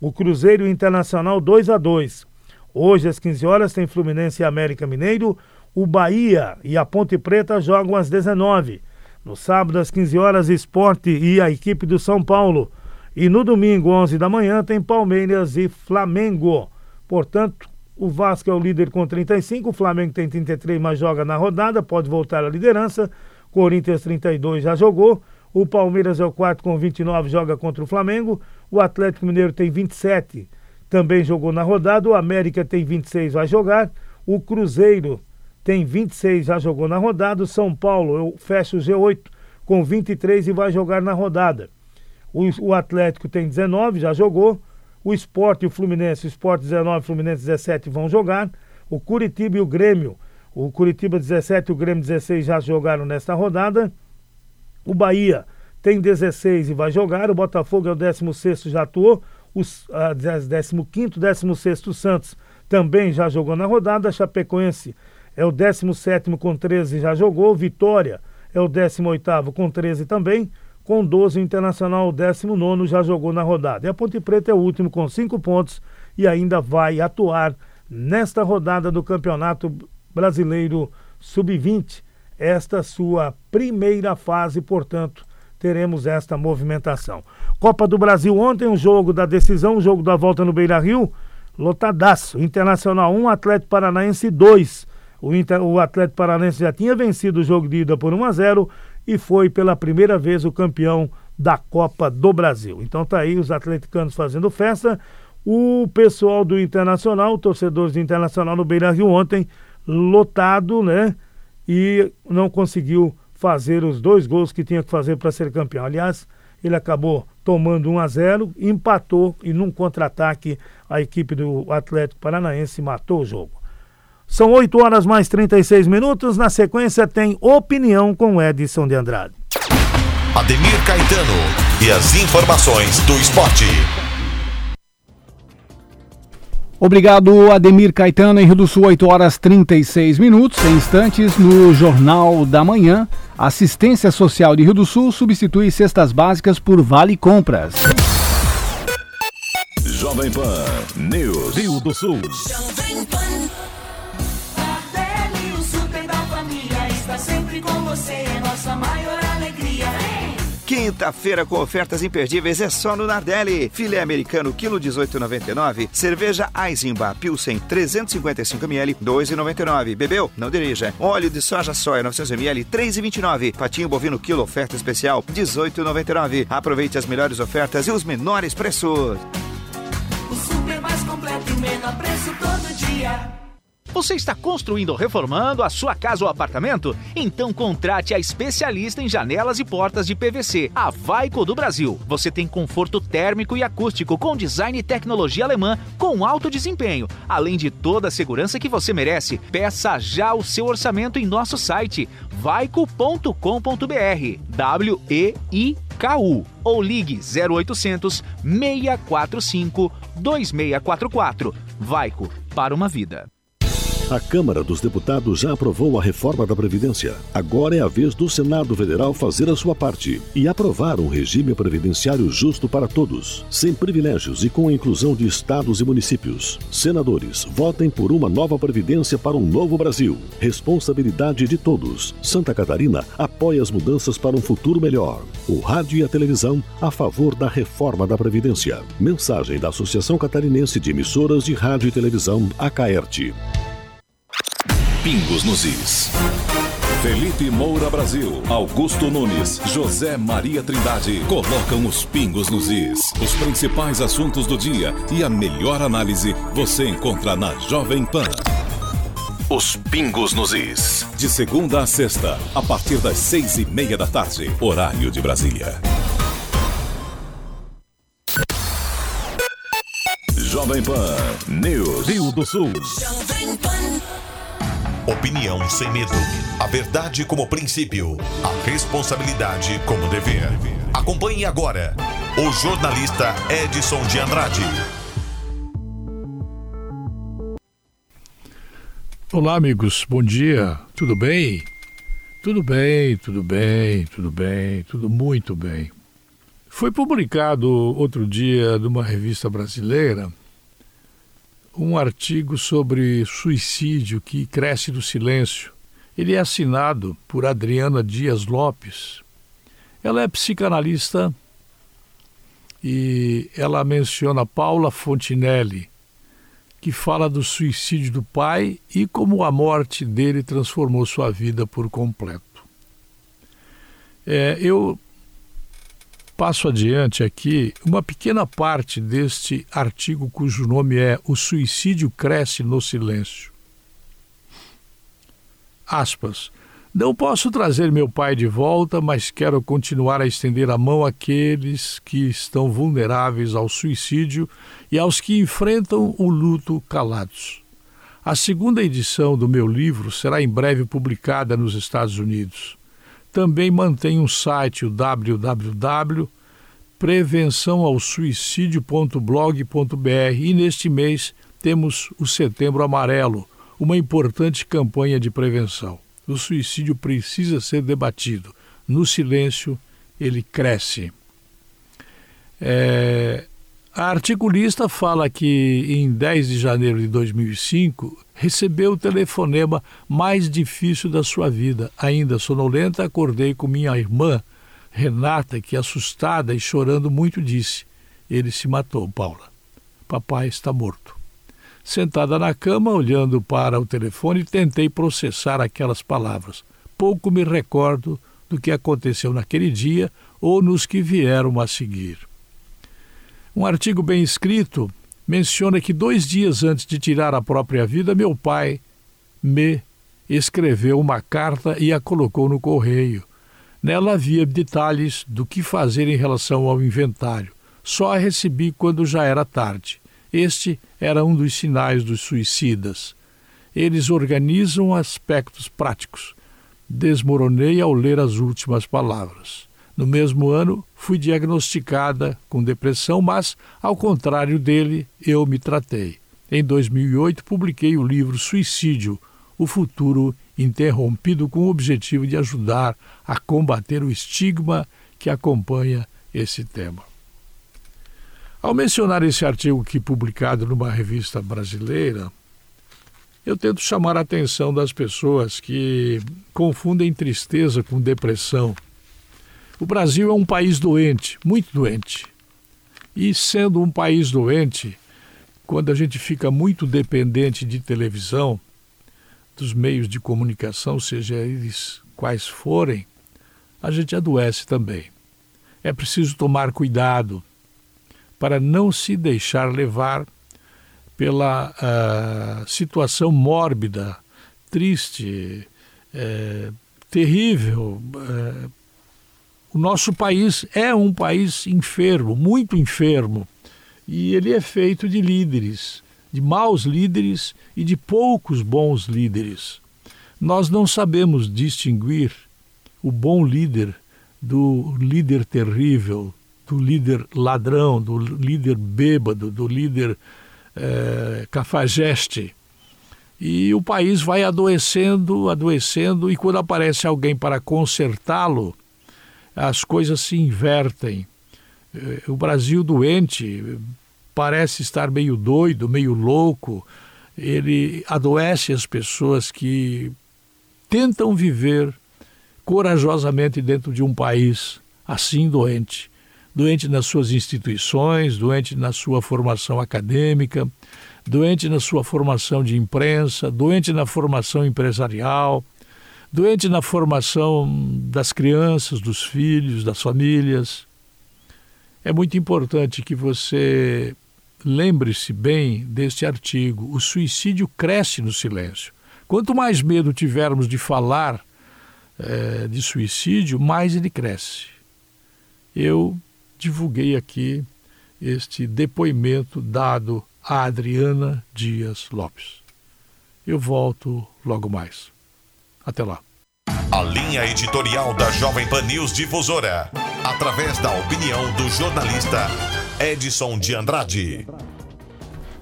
O Cruzeiro Internacional 2 a 2. Hoje às 15 horas tem Fluminense e América Mineiro. O Bahia e a Ponte Preta jogam às 19. No sábado às 15 horas Esporte e a equipe do São Paulo. E no domingo 11 da manhã tem Palmeiras e Flamengo. Portanto, o Vasco é o líder com 35, o Flamengo tem 33, mas joga na rodada, pode voltar à liderança. Corinthians 32 já jogou. O Palmeiras é o quarto com 29, joga contra o Flamengo. O Atlético Mineiro tem 27, também jogou na rodada. O América tem 26, vai jogar. O Cruzeiro tem 26, já jogou na rodada. O São Paulo, eu fecho o G8 com 23 e vai jogar na rodada. O, o Atlético tem 19, já jogou. O Esporte e o Fluminense, o Esporte 19 o Fluminense 17 vão jogar. O Curitiba e o Grêmio, o Curitiba 17 e o Grêmio 16 já jogaram nesta rodada. O Bahia tem 16 e vai jogar. O Botafogo é o 16, já atuou. O uh, 15, 16 Santos também já jogou na rodada. A Chapecoense é o 17 com 13 já jogou. Vitória é o 18 com 13 também. Com 12, o Internacional, o 19 já jogou na rodada. E a Ponte Preta é o último com 5 pontos e ainda vai atuar nesta rodada do Campeonato Brasileiro Sub-20 esta sua primeira fase, portanto, teremos esta movimentação. Copa do Brasil ontem, um jogo da decisão, um jogo da volta no Beira Rio, lotadaço. Internacional 1, Atlético Paranaense 2. O, Inter, o Atlético Paranense já tinha vencido o jogo de ida por 1 a 0 e foi pela primeira vez o campeão da Copa do Brasil. Então tá aí os atleticanos fazendo festa. O pessoal do Internacional, torcedores do Internacional no Beira Rio ontem, lotado, né? E não conseguiu fazer os dois gols que tinha que fazer para ser campeão. Aliás, ele acabou tomando 1 a 0, empatou e num contra-ataque a equipe do Atlético Paranaense matou o jogo. São 8 horas mais 36 minutos. Na sequência tem opinião com Edson de Andrade. Ademir Caetano e as informações do esporte. Obrigado, Ademir Caetano, em Rio do Sul, 8 horas 36 minutos. Em instantes, no Jornal da Manhã, Assistência Social de Rio do Sul substitui cestas básicas por Vale Compras. Jovem Pan News. Rio do Sul. Jovem Pan. Tardelli, o super da família, está sempre com você, é nossa maior. Quinta-feira com ofertas imperdíveis é só no Nardelli. Filé americano, quilo 18,99. Cerveja Eisenbach Pilsen, 355ml, 2,99. Bebeu? Não dirija. Óleo de soja soia, 900ml, 3,29. Patinho bovino, quilo, oferta especial, 18,99. Aproveite as melhores ofertas e os menores preços. O super mais completo e menor preço todo dia. Você está construindo ou reformando a sua casa ou apartamento? Então contrate a especialista em janelas e portas de PVC, a Vaico do Brasil. Você tem conforto térmico e acústico com design e tecnologia alemã com alto desempenho, além de toda a segurança que você merece. Peça já o seu orçamento em nosso site vaico.com.br. W E I K U ou ligue 0800 645 2644. Vaico para uma vida. A Câmara dos Deputados já aprovou a reforma da Previdência. Agora é a vez do Senado Federal fazer a sua parte e aprovar um regime previdenciário justo para todos, sem privilégios e com a inclusão de estados e municípios. Senadores, votem por uma nova Previdência para um novo Brasil. Responsabilidade de todos. Santa Catarina apoia as mudanças para um futuro melhor. O rádio e a televisão a favor da reforma da Previdência. Mensagem da Associação Catarinense de Emissoras de Rádio e Televisão, ACAERT. Pingos nos Is. Felipe Moura Brasil, Augusto Nunes, José Maria Trindade colocam os pingos nos is. Os principais assuntos do dia e a melhor análise você encontra na Jovem Pan. Os pingos nos is. De segunda a sexta, a partir das seis e meia da tarde, horário de Brasília. Jovem Pan News. Rio do Sul. Jovem Pan. Opinião sem medo. A verdade como princípio. A responsabilidade como dever. Acompanhe agora o jornalista Edson de Andrade. Olá, amigos. Bom dia. Tudo bem? Tudo bem, tudo bem, tudo bem, tudo muito bem. Foi publicado outro dia numa revista brasileira um artigo sobre suicídio que cresce do silêncio. Ele é assinado por Adriana Dias Lopes. Ela é psicanalista e ela menciona Paula Fontinelli, que fala do suicídio do pai e como a morte dele transformou sua vida por completo. É, eu passo adiante aqui uma pequena parte deste artigo cujo nome é O Suicídio Cresce no Silêncio. Aspas. Não posso trazer meu pai de volta, mas quero continuar a estender a mão àqueles que estão vulneráveis ao suicídio e aos que enfrentam o luto calados. A segunda edição do meu livro será em breve publicada nos Estados Unidos. Também mantém um site, o www prevençãoaosuicídio.blog.br e neste mês temos o Setembro Amarelo, uma importante campanha de prevenção. O suicídio precisa ser debatido. No silêncio, ele cresce. É, a articulista fala que em 10 de janeiro de 2005 recebeu o telefonema mais difícil da sua vida. Ainda sonolenta, acordei com minha irmã Renata, que assustada e chorando muito, disse: Ele se matou, Paula. Papai está morto. Sentada na cama, olhando para o telefone, tentei processar aquelas palavras. Pouco me recordo do que aconteceu naquele dia ou nos que vieram a seguir. Um artigo bem escrito menciona que dois dias antes de tirar a própria vida, meu pai me escreveu uma carta e a colocou no correio. Nela havia detalhes do que fazer em relação ao inventário. Só a recebi quando já era tarde. Este era um dos sinais dos suicidas. Eles organizam aspectos práticos. Desmoronei ao ler as últimas palavras. No mesmo ano, fui diagnosticada com depressão, mas, ao contrário dele, eu me tratei. Em 2008, publiquei o livro Suicídio O Futuro Interrompido, com o objetivo de ajudar a combater o estigma que acompanha esse tema. Ao mencionar esse artigo aqui publicado numa revista brasileira, eu tento chamar a atenção das pessoas que confundem tristeza com depressão. O Brasil é um país doente, muito doente. E sendo um país doente, quando a gente fica muito dependente de televisão, dos meios de comunicação, seja eles quais forem, a gente adoece também. É preciso tomar cuidado para não se deixar levar pela uh, situação mórbida, triste, uh, terrível. Uh, o nosso país é um país enfermo, muito enfermo, e ele é feito de líderes, de maus líderes e de poucos bons líderes. Nós não sabemos distinguir o bom líder do líder terrível, do líder ladrão, do líder bêbado, do líder é, cafajeste. E o país vai adoecendo, adoecendo, e quando aparece alguém para consertá-lo, as coisas se invertem. É, o Brasil doente parece estar meio doido, meio louco, ele adoece as pessoas que tentam viver corajosamente dentro de um país assim doente. Doente nas suas instituições, doente na sua formação acadêmica, doente na sua formação de imprensa, doente na formação empresarial, doente na formação das crianças, dos filhos, das famílias. É muito importante que você lembre-se bem deste artigo. O suicídio cresce no silêncio. Quanto mais medo tivermos de falar é, de suicídio, mais ele cresce. Eu divulguei aqui este depoimento dado a Adriana Dias Lopes. Eu volto logo mais. Até lá. A linha editorial da Jovem Pan News Difusora, através da opinião do jornalista Edson de Andrade.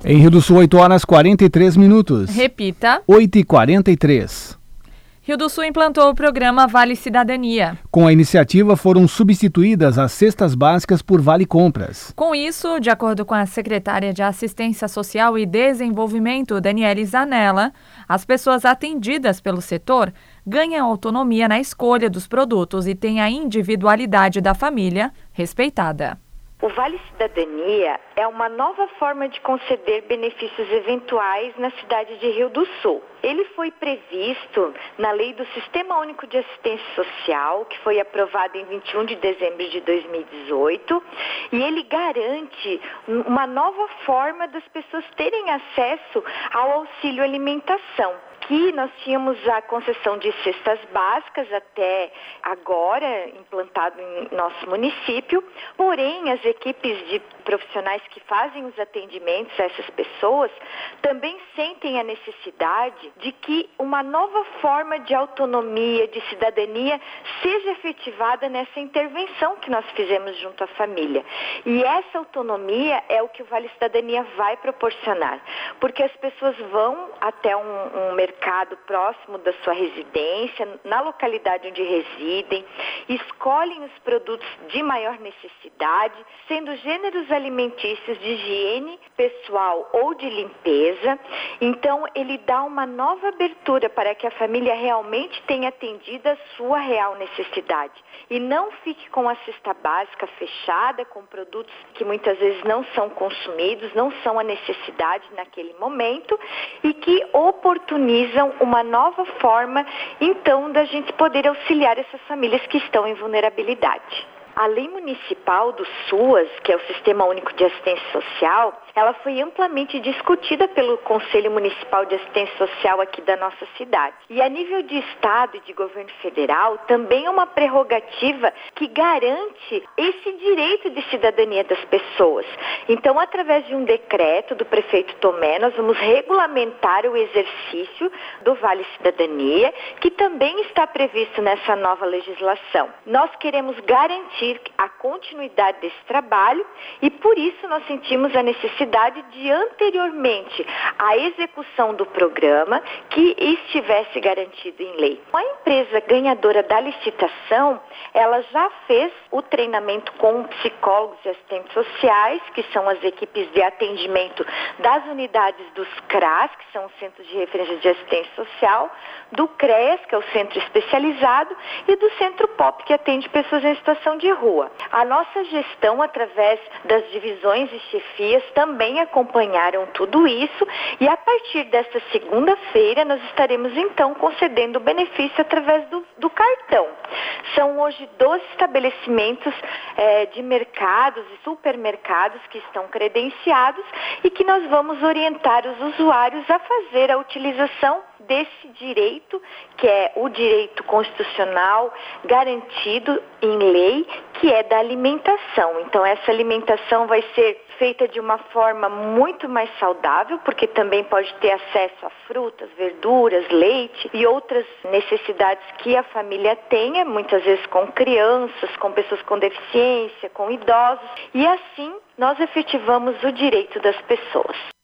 Em Rio do Sul, 8 horas 43 minutos. Repita. 8 e 43 Rio do Sul implantou o programa Vale Cidadania. Com a iniciativa, foram substituídas as cestas básicas por Vale Compras. Com isso, de acordo com a secretária de Assistência Social e Desenvolvimento, Daniele Zanella, as pessoas atendidas pelo setor ganham autonomia na escolha dos produtos e têm a individualidade da família respeitada. O Vale Cidadania é uma nova forma de conceder benefícios eventuais na cidade de Rio do Sul. Ele foi previsto na Lei do Sistema Único de Assistência Social, que foi aprovada em 21 de dezembro de 2018, e ele garante uma nova forma das pessoas terem acesso ao auxílio alimentação. Aqui nós tínhamos a concessão de cestas básicas até agora, implantado em nosso município, porém as equipes de profissionais que fazem os atendimentos a essas pessoas também sentem a necessidade de que uma nova forma de autonomia, de cidadania, seja efetivada nessa intervenção que nós fizemos junto à família. E essa autonomia é o que o Vale Cidadania vai proporcionar, porque as pessoas vão até um, um mercado mercado próximo da sua residência, na localidade onde residem, escolhem os produtos de maior necessidade, sendo gêneros alimentícios de higiene pessoal ou de limpeza. Então, ele dá uma nova abertura para que a família realmente tenha atendido a sua real necessidade e não fique com a cesta básica fechada com produtos que muitas vezes não são consumidos, não são a necessidade naquele momento e que oportunizam uma nova forma então da gente poder auxiliar essas famílias que estão em vulnerabilidade. A lei municipal do SUAS, que é o Sistema Único de Assistência Social, ela foi amplamente discutida pelo Conselho Municipal de Assistência Social aqui da nossa cidade. E a nível de Estado e de governo federal, também é uma prerrogativa que garante esse direito de cidadania das pessoas. Então, através de um decreto do prefeito Tomé, nós vamos regulamentar o exercício do Vale Cidadania, que também está previsto nessa nova legislação. Nós queremos garantir a continuidade desse trabalho e, por isso, nós sentimos a necessidade de anteriormente à execução do programa que estivesse garantido em lei. A empresa ganhadora da licitação, ela já fez o treinamento com psicólogos e assistentes sociais, que são as equipes de atendimento das unidades dos CRAS, que são os Centros de Referência de Assistência Social, do CREAS, que é o Centro Especializado, e do Centro POP, que atende pessoas em situação de rua. A nossa gestão, através das divisões e chefias, também acompanharam tudo isso e a partir desta segunda-feira nós estaremos então concedendo o benefício através do, do cartão. São hoje 12 estabelecimentos é, de mercados e supermercados que estão credenciados e que nós vamos orientar os usuários a fazer a utilização desse direito, que é o direito constitucional garantido em lei, que é da alimentação. Então, essa alimentação vai ser feita de uma forma muito mais saudável, porque também pode ter acesso a frutas, verduras, leite e outras necessidades que a família tenha, muitas vezes com crianças, com pessoas com deficiência, com idosos, e assim nós efetivamos o direito das pessoas.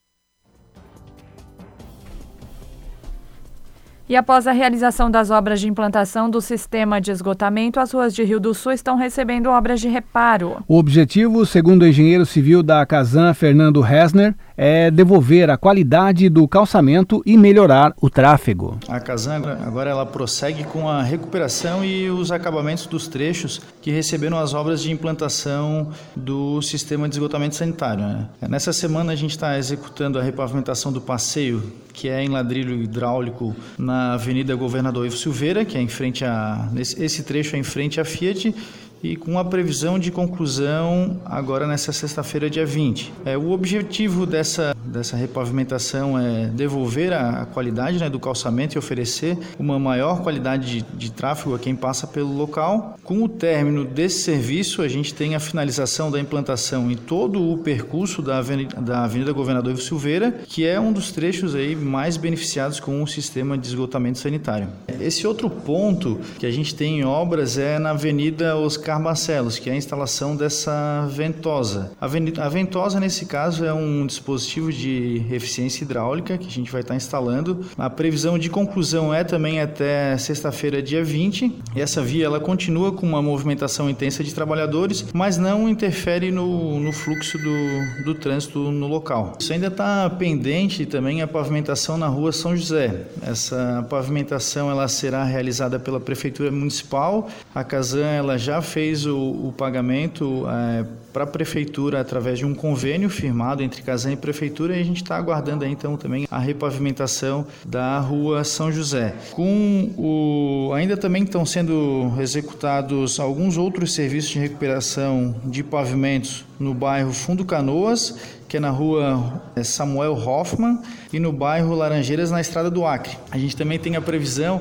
E após a realização das obras de implantação do sistema de esgotamento, as ruas de Rio do Sul estão recebendo obras de reparo. O objetivo, segundo o engenheiro civil da Casan, Fernando Hesner, é devolver a qualidade do calçamento e melhorar o tráfego. A Casan agora ela prossegue com a recuperação e os acabamentos dos trechos que receberam as obras de implantação do sistema de esgotamento sanitário. Né? Nessa semana a gente está executando a repavimentação do passeio, que é em ladrilho hidráulico na Avenida Governador Ivo Silveira, que é em frente a esse trecho é em frente à Fiat e com a previsão de conclusão agora nessa sexta-feira, dia 20. É, o objetivo dessa, dessa repavimentação é devolver a, a qualidade né, do calçamento e oferecer uma maior qualidade de, de tráfego a quem passa pelo local. Com o término desse serviço, a gente tem a finalização da implantação em todo o percurso da Avenida, da Avenida Governador Ivo Silveira, que é um dos trechos aí mais beneficiados com o sistema de esgotamento sanitário. Esse outro ponto que a gente tem em obras é na Avenida Oscar Barcelos, que é a instalação dessa ventosa. A ventosa, nesse caso, é um dispositivo de eficiência hidráulica que a gente vai estar instalando. A previsão de conclusão é também até sexta-feira, dia 20. E essa via ela continua com uma movimentação intensa de trabalhadores, mas não interfere no, no fluxo do, do trânsito no local. Isso ainda está pendente também a pavimentação na rua São José. Essa pavimentação ela será realizada pela Prefeitura Municipal. A Casan ela já fez fez o, o pagamento é, para a prefeitura através de um convênio firmado entre Casan e prefeitura e a gente está aguardando aí, então também a repavimentação da rua São José. Com o ainda também estão sendo executados alguns outros serviços de recuperação de pavimentos no bairro Fundo Canoas, que é na rua é, Samuel Hoffman, e no bairro Laranjeiras, na estrada do Acre. A gente também tem a previsão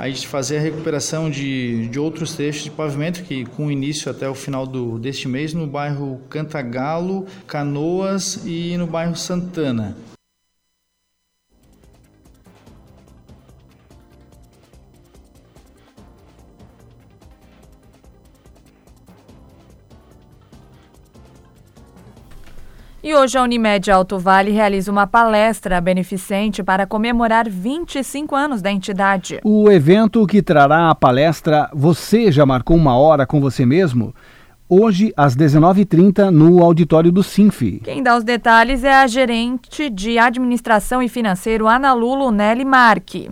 a gente fazer a recuperação de, de outros trechos de pavimento que com início até o final do, deste mês no bairro Cantagalo, Canoas e no bairro Santana. E hoje a Unimed Alto Vale realiza uma palestra beneficente para comemorar 25 anos da entidade. O evento que trará a palestra Você já marcou uma hora com você mesmo? Hoje, às 19h30, no auditório do Sinf. Quem dá os detalhes é a gerente de administração e financeiro Ana Lulo Nelly Marque.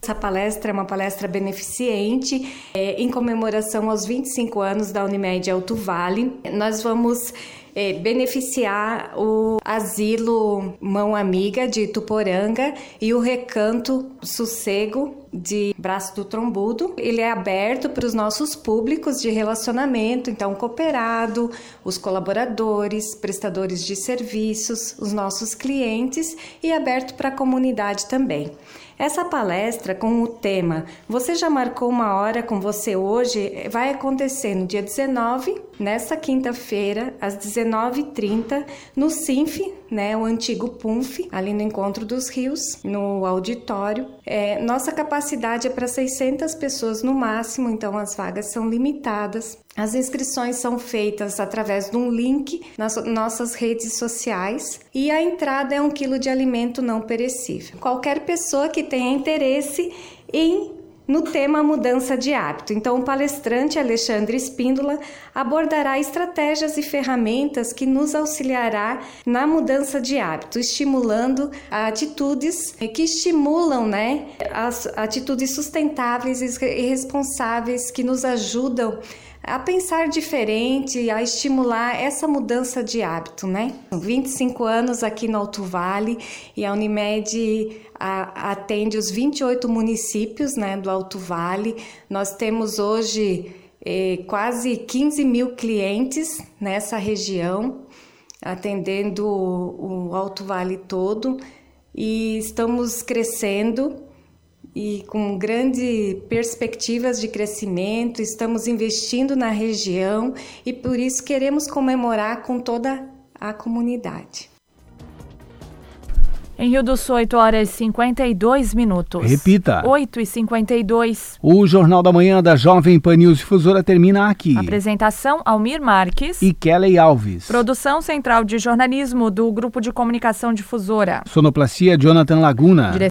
Essa palestra é uma palestra beneficente é, em comemoração aos 25 anos da Unimed Alto Vale. Nós vamos é, beneficiar o Asilo Mão Amiga de Tuporanga e o Recanto Sossego de Braço do Trombudo. Ele é aberto para os nossos públicos de relacionamento, então cooperado, os colaboradores, prestadores de serviços, os nossos clientes e aberto para a comunidade também. Essa palestra com o tema Você já marcou uma hora com você hoje vai acontecer no dia 19, nesta quinta-feira, às 19h30, no SINF, né, o antigo PUNF, ali no Encontro dos Rios, no auditório. É, nossa capacidade é para 600 pessoas no máximo, então as vagas são limitadas. As inscrições são feitas através de um link nas nossas redes sociais e a entrada é um quilo de alimento não perecível. Qualquer pessoa que tenha interesse em no tema mudança de hábito. Então, o palestrante Alexandre Espíndola abordará estratégias e ferramentas que nos auxiliará na mudança de hábito, estimulando atitudes que estimulam, né, as atitudes sustentáveis e responsáveis que nos ajudam a pensar diferente, a estimular essa mudança de hábito, né? 25 anos aqui no Alto Vale e a Unimed atende os 28 municípios né, do Alto Vale. Nós temos hoje eh, quase 15 mil clientes nessa região, atendendo o, o Alto Vale todo e estamos crescendo e com grandes perspectivas de crescimento, estamos investindo na região e por isso queremos comemorar com toda a comunidade. Em Rio do Sul, 8 horas e 52 minutos. Repita. 8 e 52. O Jornal da Manhã da Jovem Pan News Difusora termina aqui. Apresentação, Almir Marques. E Kelly Alves. Produção Central de Jornalismo do Grupo de Comunicação Difusora. Sonoplastia, Jonathan Laguna.